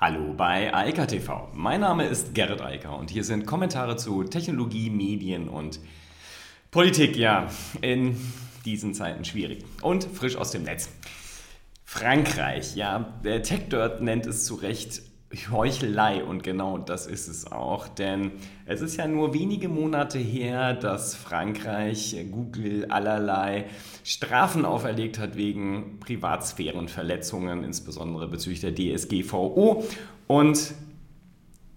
Hallo bei Aika TV. Mein Name ist Gerrit Eiker und hier sind Kommentare zu Technologie, Medien und Politik. Ja, in diesen Zeiten schwierig und frisch aus dem Netz. Frankreich, ja, der TechDirt nennt es zu Recht Heuchelei und genau das ist es auch, denn es ist ja nur wenige Monate her, dass Frankreich Google allerlei Strafen auferlegt hat wegen Privatsphärenverletzungen, insbesondere bezüglich der DSGVO und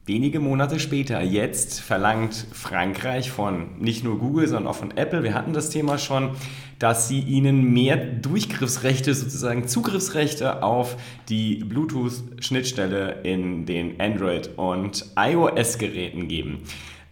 Wenige Monate später, jetzt verlangt Frankreich von nicht nur Google, sondern auch von Apple, wir hatten das Thema schon, dass sie ihnen mehr Durchgriffsrechte, sozusagen Zugriffsrechte auf die Bluetooth-Schnittstelle in den Android- und iOS-Geräten geben.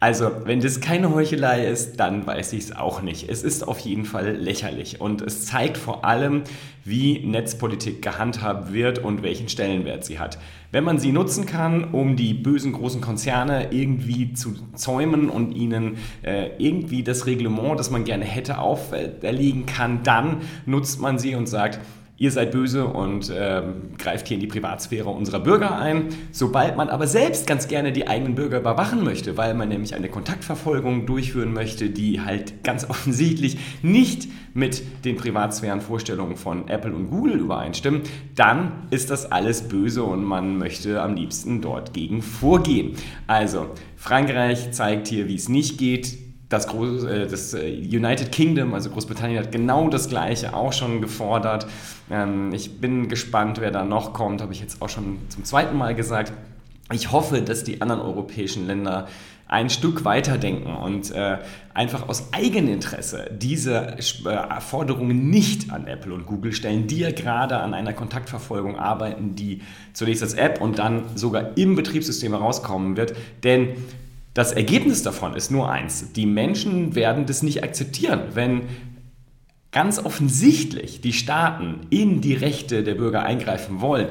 Also, wenn das keine Heuchelei ist, dann weiß ich es auch nicht. Es ist auf jeden Fall lächerlich und es zeigt vor allem, wie Netzpolitik gehandhabt wird und welchen Stellenwert sie hat. Wenn man sie nutzen kann, um die bösen großen Konzerne irgendwie zu zäumen und ihnen äh, irgendwie das Reglement, das man gerne hätte, auferlegen kann, dann nutzt man sie und sagt, ihr seid böse und äh, greift hier in die Privatsphäre unserer Bürger ein. Sobald man aber selbst ganz gerne die eigenen Bürger überwachen möchte, weil man nämlich eine Kontaktverfolgung durchführen möchte, die halt ganz offensichtlich nicht mit den Privatsphärenvorstellungen von Apple und Google übereinstimmen, dann ist das alles böse und man möchte am liebsten dort gegen vorgehen. Also, Frankreich zeigt hier, wie es nicht geht das, Groß, äh, das äh, United Kingdom, also Großbritannien, hat genau das Gleiche auch schon gefordert. Ähm, ich bin gespannt, wer da noch kommt, habe ich jetzt auch schon zum zweiten Mal gesagt. Ich hoffe, dass die anderen europäischen Länder ein Stück weiterdenken und äh, einfach aus Eigeninteresse diese Forderungen nicht an Apple und Google stellen, die ja gerade an einer Kontaktverfolgung arbeiten, die zunächst als App und dann sogar im Betriebssystem herauskommen wird. Denn das Ergebnis davon ist nur eins. Die Menschen werden das nicht akzeptieren, wenn ganz offensichtlich die Staaten in die Rechte der Bürger eingreifen wollen.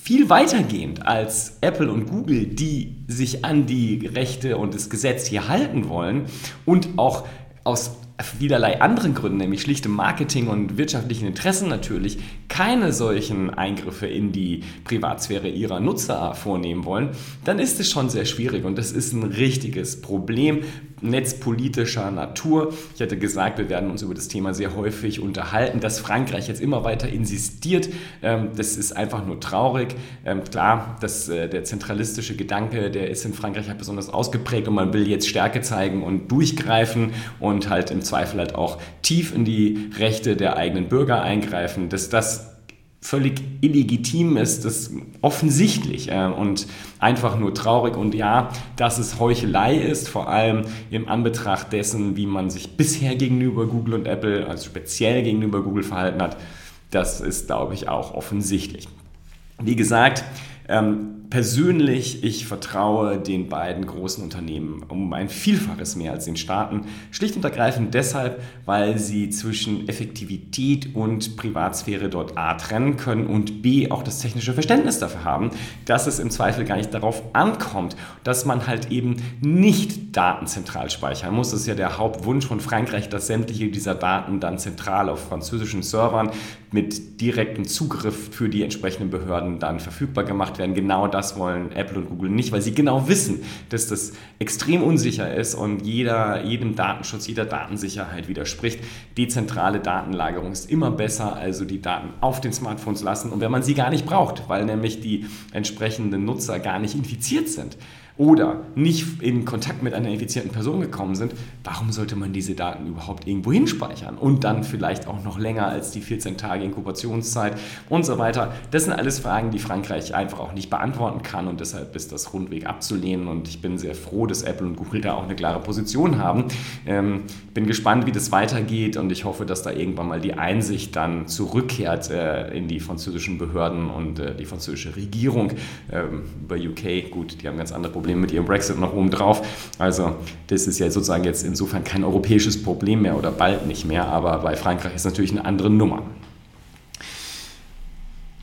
Viel weitergehend als Apple und Google, die sich an die Rechte und das Gesetz hier halten wollen und auch aus vielerlei anderen Gründen, nämlich schlichte Marketing und wirtschaftlichen Interessen natürlich, keine solchen Eingriffe in die Privatsphäre ihrer Nutzer vornehmen wollen, dann ist es schon sehr schwierig und das ist ein richtiges Problem netzpolitischer Natur. Ich hatte gesagt, wir werden uns über das Thema sehr häufig unterhalten, dass Frankreich jetzt immer weiter insistiert. Ähm, das ist einfach nur traurig. Ähm, klar, dass äh, der zentralistische Gedanke, der ist in Frankreich halt besonders ausgeprägt und man will jetzt Stärke zeigen und durchgreifen und halt im Zweifel halt auch tief in die Rechte der eigenen Bürger eingreifen. Dass das völlig illegitim ist, das offensichtlich äh, und einfach nur traurig. Und ja, dass es Heuchelei ist, vor allem im Anbetracht dessen, wie man sich bisher gegenüber Google und Apple, also speziell gegenüber Google verhalten hat, das ist, glaube ich, auch offensichtlich. Wie gesagt, ähm, persönlich, ich vertraue den beiden großen Unternehmen um ein Vielfaches mehr als den Staaten. Schlicht und ergreifend deshalb, weil sie zwischen Effektivität und Privatsphäre dort A trennen können und B auch das technische Verständnis dafür haben, dass es im Zweifel gar nicht darauf ankommt, dass man halt eben nicht Daten zentral speichern muss. Das ist ja der Hauptwunsch von Frankreich, dass sämtliche dieser Daten dann zentral auf französischen Servern mit direktem Zugriff für die entsprechenden Behörden dann verfügbar gemacht werden. Genau das wollen Apple und Google nicht, weil sie genau wissen, dass das extrem unsicher ist und jeder, jedem Datenschutz, jeder Datensicherheit widerspricht. Dezentrale Datenlagerung ist immer besser, also die Daten auf den Smartphones lassen und wenn man sie gar nicht braucht, weil nämlich die entsprechenden Nutzer gar nicht infiziert sind oder nicht in Kontakt mit einer infizierten Person gekommen sind, warum sollte man diese Daten überhaupt irgendwo hinspeichern? Und dann vielleicht auch noch länger als die 14 Tage Inkubationszeit und so weiter. Das sind alles Fragen, die Frankreich einfach auch nicht beantworten kann und deshalb ist das rundweg abzulehnen und ich bin sehr froh, dass Apple und Google da auch eine klare Position haben. Ähm, bin gespannt, wie das weitergeht und ich hoffe, dass da irgendwann mal die Einsicht dann zurückkehrt äh, in die französischen Behörden und äh, die französische Regierung. Ähm, über UK, gut, die haben ganz andere Probleme Problem mit ihrem Brexit noch oben drauf. Also das ist ja sozusagen jetzt insofern kein europäisches Problem mehr oder bald nicht mehr, aber bei Frankreich ist natürlich eine andere Nummer.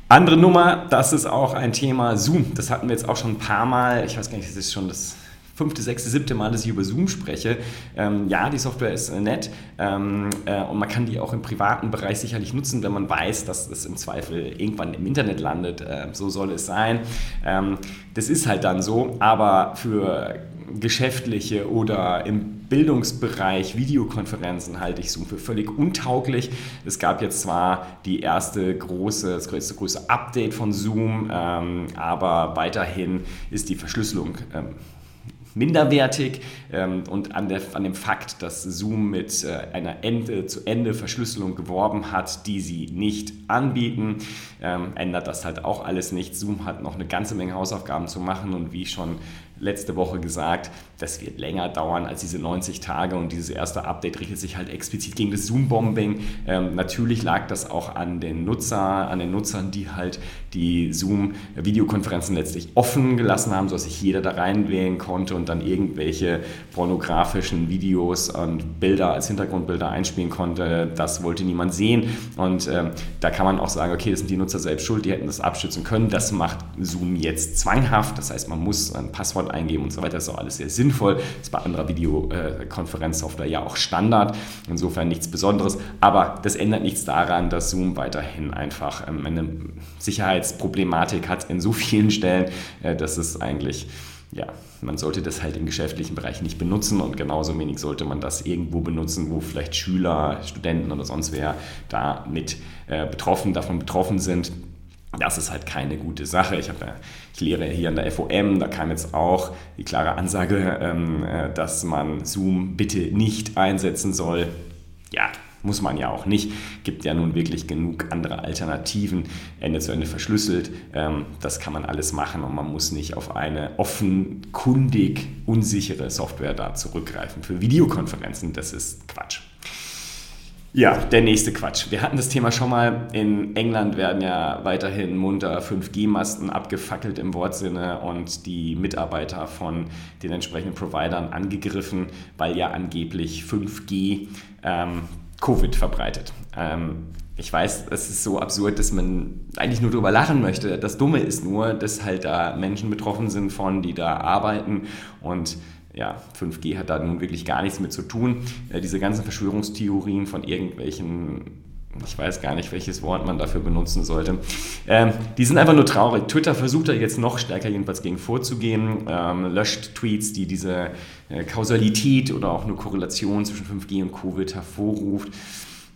Andere Nummer, das ist auch ein Thema Zoom. Das hatten wir jetzt auch schon ein paar Mal. Ich weiß gar nicht, das ist schon das fünfte, sechste, siebte Mal, dass ich über Zoom spreche. Ähm, ja, die Software ist äh, nett ähm, äh, und man kann die auch im privaten Bereich sicherlich nutzen, wenn man weiß, dass es im Zweifel irgendwann im Internet landet. Äh, so soll es sein. Ähm, das ist halt dann so, aber für geschäftliche oder im Bildungsbereich Videokonferenzen halte ich Zoom für völlig untauglich. Es gab jetzt zwar die erste große, das größte große Update von Zoom, ähm, aber weiterhin ist die Verschlüsselung ähm, minderwertig ähm, und an, der, an, dem Fakt, dass Zoom mit äh, einer Ende-zu-Ende-Verschlüsselung geworben hat, die sie nicht anbieten, ähm, ändert das halt auch alles nicht. Zoom hat noch eine ganze Menge Hausaufgaben zu machen und wie schon letzte Woche gesagt, das wird länger dauern als diese 90 Tage und dieses erste Update richtet sich halt explizit gegen das Zoom-Bombing. Ähm, natürlich lag das auch an den Nutzer, an den Nutzern, die halt die Zoom-Videokonferenzen letztlich offen gelassen haben, sodass sich jeder da reinwählen konnte und dann irgendwelche pornografischen Videos und Bilder als Hintergrundbilder einspielen konnte. Das wollte niemand sehen und ähm, da kann man auch sagen, okay, das sind die Nutzer selbst schuld, die hätten das abstützen können. Das macht Zoom jetzt zwanghaft, das heißt, man muss ein Passwort eingeben und so weiter. Das ist auch alles sehr sinnvoll. Das ist bei anderer Videokonferenzsoftware ja auch Standard. Insofern nichts Besonderes. Aber das ändert nichts daran, dass Zoom weiterhin einfach ähm, eine Sicherheitsproblematik hat in so vielen Stellen, äh, dass es eigentlich ja, man sollte das halt im geschäftlichen Bereich nicht benutzen und genauso wenig sollte man das irgendwo benutzen, wo vielleicht Schüler, Studenten oder sonst wer da mit äh, betroffen, davon betroffen sind. Das ist halt keine gute Sache. Ich, habe, ich lehre hier an der FOM, da kam jetzt auch die klare Ansage, ähm, äh, dass man Zoom bitte nicht einsetzen soll. Ja, muss man ja auch nicht. Gibt ja nun wirklich genug andere Alternativen, Ende zu Ende verschlüsselt. Ähm, das kann man alles machen und man muss nicht auf eine offenkundig unsichere Software da zurückgreifen. Für Videokonferenzen, das ist Quatsch. Ja, der nächste Quatsch. Wir hatten das Thema schon mal. In England werden ja weiterhin munter 5G-Masten abgefackelt im Wortsinne und die Mitarbeiter von den entsprechenden Providern angegriffen, weil ja angeblich 5G ähm, Covid verbreitet. Ähm, ich weiß, es ist so absurd, dass man eigentlich nur darüber lachen möchte. Das Dumme ist nur, dass halt da Menschen betroffen sind von, die da arbeiten und ja, 5G hat da nun wirklich gar nichts mit zu tun. Äh, diese ganzen Verschwörungstheorien von irgendwelchen ich weiß gar nicht, welches Wort man dafür benutzen sollte. Ähm, die sind einfach nur traurig. Twitter versucht da jetzt noch stärker jedenfalls gegen vorzugehen, ähm, löscht Tweets, die diese äh, Kausalität oder auch nur Korrelation zwischen 5G und Covid hervorruft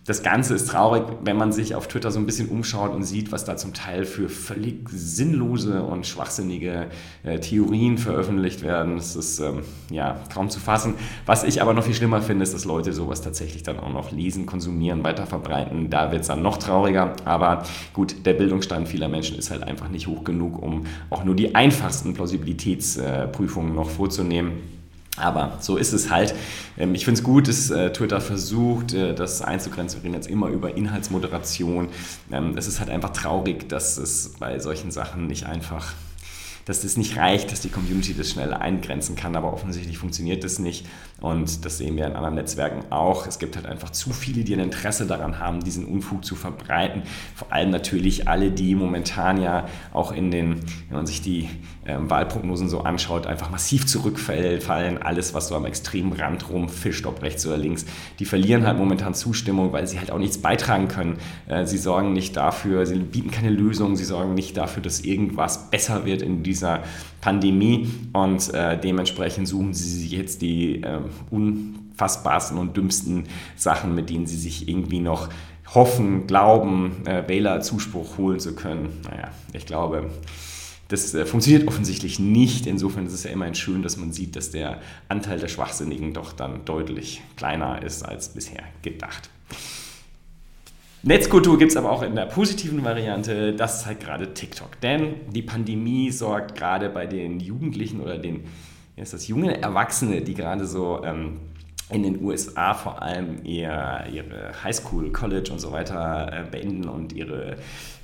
das Ganze ist traurig, wenn man sich auf Twitter so ein bisschen umschaut und sieht, was da zum Teil für völlig sinnlose und schwachsinnige äh, Theorien veröffentlicht werden. Das ist ähm, ja kaum zu fassen. Was ich aber noch viel schlimmer finde, ist, dass Leute sowas tatsächlich dann auch noch lesen, konsumieren, weiterverbreiten. Da wird es dann noch trauriger. Aber gut, der Bildungsstand vieler Menschen ist halt einfach nicht hoch genug, um auch nur die einfachsten Plausibilitätsprüfungen noch vorzunehmen. Aber so ist es halt. Ähm, ich finde es gut, dass äh, Twitter versucht, äh, das einzugrenzen. Wir reden jetzt immer über Inhaltsmoderation. Ähm, es ist halt einfach traurig, dass es bei solchen Sachen nicht einfach dass das nicht reicht, dass die Community das schnell eingrenzen kann, aber offensichtlich funktioniert das nicht und das sehen wir in anderen Netzwerken auch. Es gibt halt einfach zu viele, die ein Interesse daran haben, diesen Unfug zu verbreiten. Vor allem natürlich alle, die momentan ja auch in den, wenn man sich die äh, Wahlprognosen so anschaut, einfach massiv zurückfallen. Alles, was so am extremen Rand rumfischt, ob rechts oder links, die verlieren halt momentan Zustimmung, weil sie halt auch nichts beitragen können. Äh, sie sorgen nicht dafür, sie bieten keine Lösung, sie sorgen nicht dafür, dass irgendwas besser wird in diesem dieser Pandemie und äh, dementsprechend suchen sie sich jetzt die äh, unfassbarsten und dümmsten Sachen, mit denen sie sich irgendwie noch hoffen, glauben, äh, Wählerzuspruch holen zu können. Naja, ich glaube, das äh, funktioniert offensichtlich nicht. Insofern ist es ja immerhin schön, dass man sieht, dass der Anteil der Schwachsinnigen doch dann deutlich kleiner ist als bisher gedacht. Netzkultur gibt es aber auch in der positiven Variante, das ist halt gerade TikTok. Denn die Pandemie sorgt gerade bei den Jugendlichen oder den, ist das, junge Erwachsene, die gerade so ähm, in den USA vor allem eher ihre Highschool, College und so weiter äh, beenden und ihre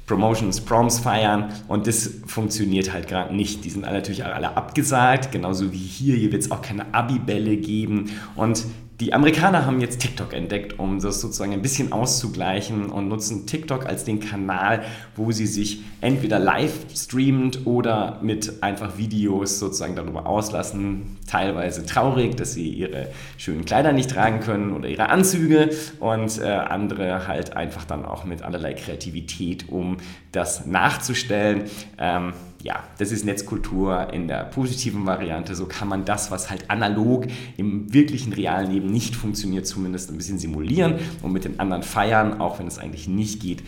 Promotions, Proms feiern und das funktioniert halt gerade nicht. Die sind natürlich alle abgesagt, genauso wie hier. Hier wird es auch keine Abibälle geben und Die Amerikaner haben jetzt TikTok entdeckt, um das sozusagen ein bisschen auszugleichen und nutzen TikTok als den Kanal, wo sie sich entweder live streamend oder mit einfach Videos sozusagen darüber auslassen. Teilweise traurig, dass sie ihre schönen Kleider nicht tragen können oder ihre Anzüge und äh, andere halt einfach dann auch mit allerlei Kreativität, um das nachzustellen. Ähm, ja, das ist Netzkultur in der positiven Variante. So kann man das, was halt analog im wirklichen realen Leben nicht funktioniert, zumindest ein bisschen simulieren und mit den anderen feiern, auch wenn es eigentlich nicht geht.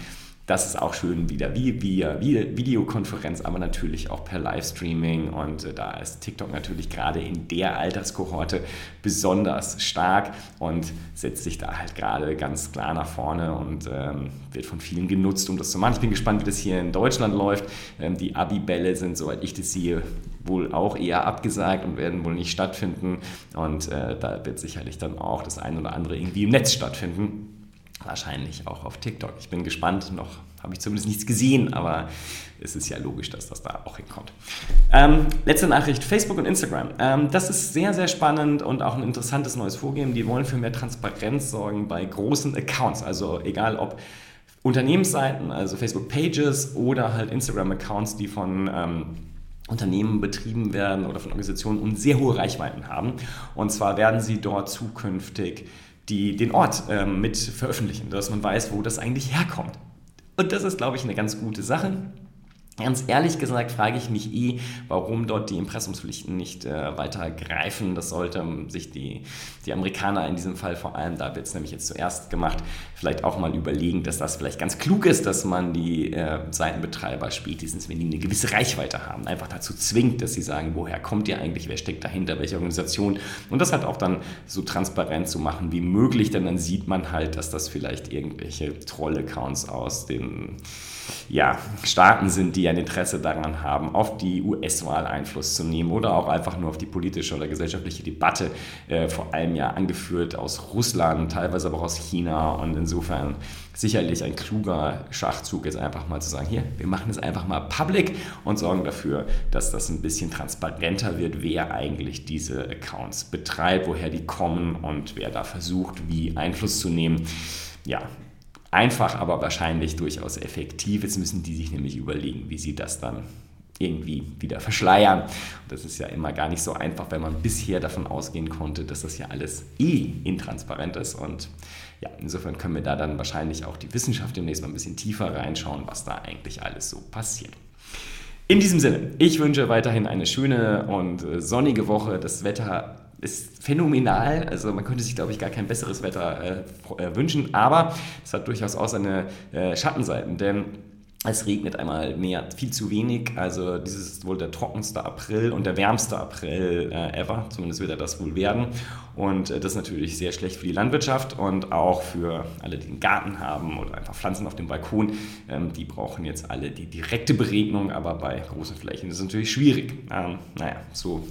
Das ist auch schön wieder wie via Videokonferenz, aber natürlich auch per Livestreaming. Und äh, da ist TikTok natürlich gerade in der Alterskohorte besonders stark und setzt sich da halt gerade ganz klar nach vorne und ähm, wird von vielen genutzt, um das zu machen. Ich bin gespannt, wie das hier in Deutschland läuft. Ähm, die Abi-Bälle sind, soweit ich das sehe, wohl auch eher abgesagt und werden wohl nicht stattfinden. Und äh, da wird sicherlich dann auch das ein oder andere irgendwie im Netz stattfinden. Wahrscheinlich auch auf TikTok. Ich bin gespannt. Noch habe ich zumindest nichts gesehen, aber es ist ja logisch, dass das da auch hinkommt. Ähm, letzte Nachricht: Facebook und Instagram. Ähm, das ist sehr, sehr spannend und auch ein interessantes neues Vorgehen. Die wollen für mehr Transparenz sorgen bei großen Accounts. Also egal ob Unternehmensseiten, also Facebook-Pages oder halt Instagram-Accounts, die von ähm, Unternehmen betrieben werden oder von Organisationen und sehr hohe Reichweiten haben. Und zwar werden sie dort zukünftig die den Ort ähm, mit veröffentlichen, dass man weiß, wo das eigentlich herkommt. Und das ist, glaube ich, eine ganz gute Sache. Ganz ehrlich gesagt frage ich mich eh, warum dort die Impressumspflichten nicht äh, weiter greifen. Das sollten sich die, die Amerikaner in diesem Fall vor allem, da wird es nämlich jetzt zuerst gemacht, vielleicht auch mal überlegen, dass das vielleicht ganz klug ist, dass man die äh, Seitenbetreiber spätestens, wenn die eine gewisse Reichweite haben, einfach dazu zwingt, dass sie sagen, woher kommt ihr eigentlich, wer steckt dahinter, welche Organisation und das halt auch dann so transparent zu machen wie möglich, denn dann sieht man halt, dass das vielleicht irgendwelche Troll-Accounts aus den ja, Staaten sind, die ein Interesse daran haben, auf die US-Wahl Einfluss zu nehmen oder auch einfach nur auf die politische oder gesellschaftliche Debatte, äh, vor allem ja angeführt aus Russland, teilweise aber auch aus China und insofern sicherlich ein kluger Schachzug ist einfach mal zu sagen, hier, wir machen es einfach mal public und sorgen dafür, dass das ein bisschen transparenter wird, wer eigentlich diese Accounts betreibt, woher die kommen und wer da versucht, wie Einfluss zu nehmen. Ja, einfach, aber wahrscheinlich durchaus effektiv. Jetzt müssen die sich nämlich überlegen, wie sie das dann irgendwie wieder verschleiern. Und das ist ja immer gar nicht so einfach, wenn man bisher davon ausgehen konnte, dass das ja alles eh intransparent ist. Und ja, insofern können wir da dann wahrscheinlich auch die Wissenschaft demnächst mal ein bisschen tiefer reinschauen, was da eigentlich alles so passiert. In diesem Sinne, ich wünsche weiterhin eine schöne und äh, sonnige Woche. Das Wetter ist phänomenal. Also man könnte sich, glaube ich, gar kein besseres Wetter äh, äh, wünschen, aber es hat durchaus auch seine äh, Schattenseiten, denn es regnet einmal mehr, viel zu wenig. Also dieses ist wohl der trockenste April und der wärmste April äh, ever. Zumindest wird er das wohl werden. Und äh, das ist natürlich sehr schlecht für die Landwirtschaft und auch für alle, die einen Garten haben oder einfach Pflanzen auf dem Balkon. Ähm, die brauchen jetzt alle die direkte Beregnung, aber bei großen Flächen ist es natürlich schwierig. Ähm, naja, so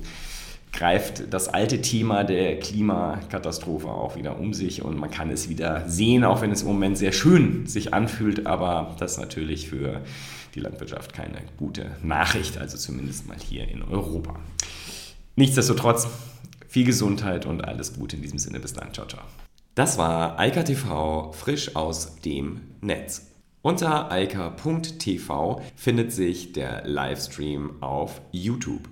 greift das alte Thema der Klimakatastrophe auch wieder um sich und man kann es wieder sehen, auch wenn es im Moment sehr schön sich anfühlt, aber das ist natürlich für die Landwirtschaft keine gute Nachricht, also zumindest mal hier in Europa. Nichtsdestotrotz, viel Gesundheit und alles Gute in diesem Sinne. Bis dann. Ciao, ciao. Das war Eika TV frisch aus dem Netz. Unter eika.tv findet sich der Livestream auf YouTube.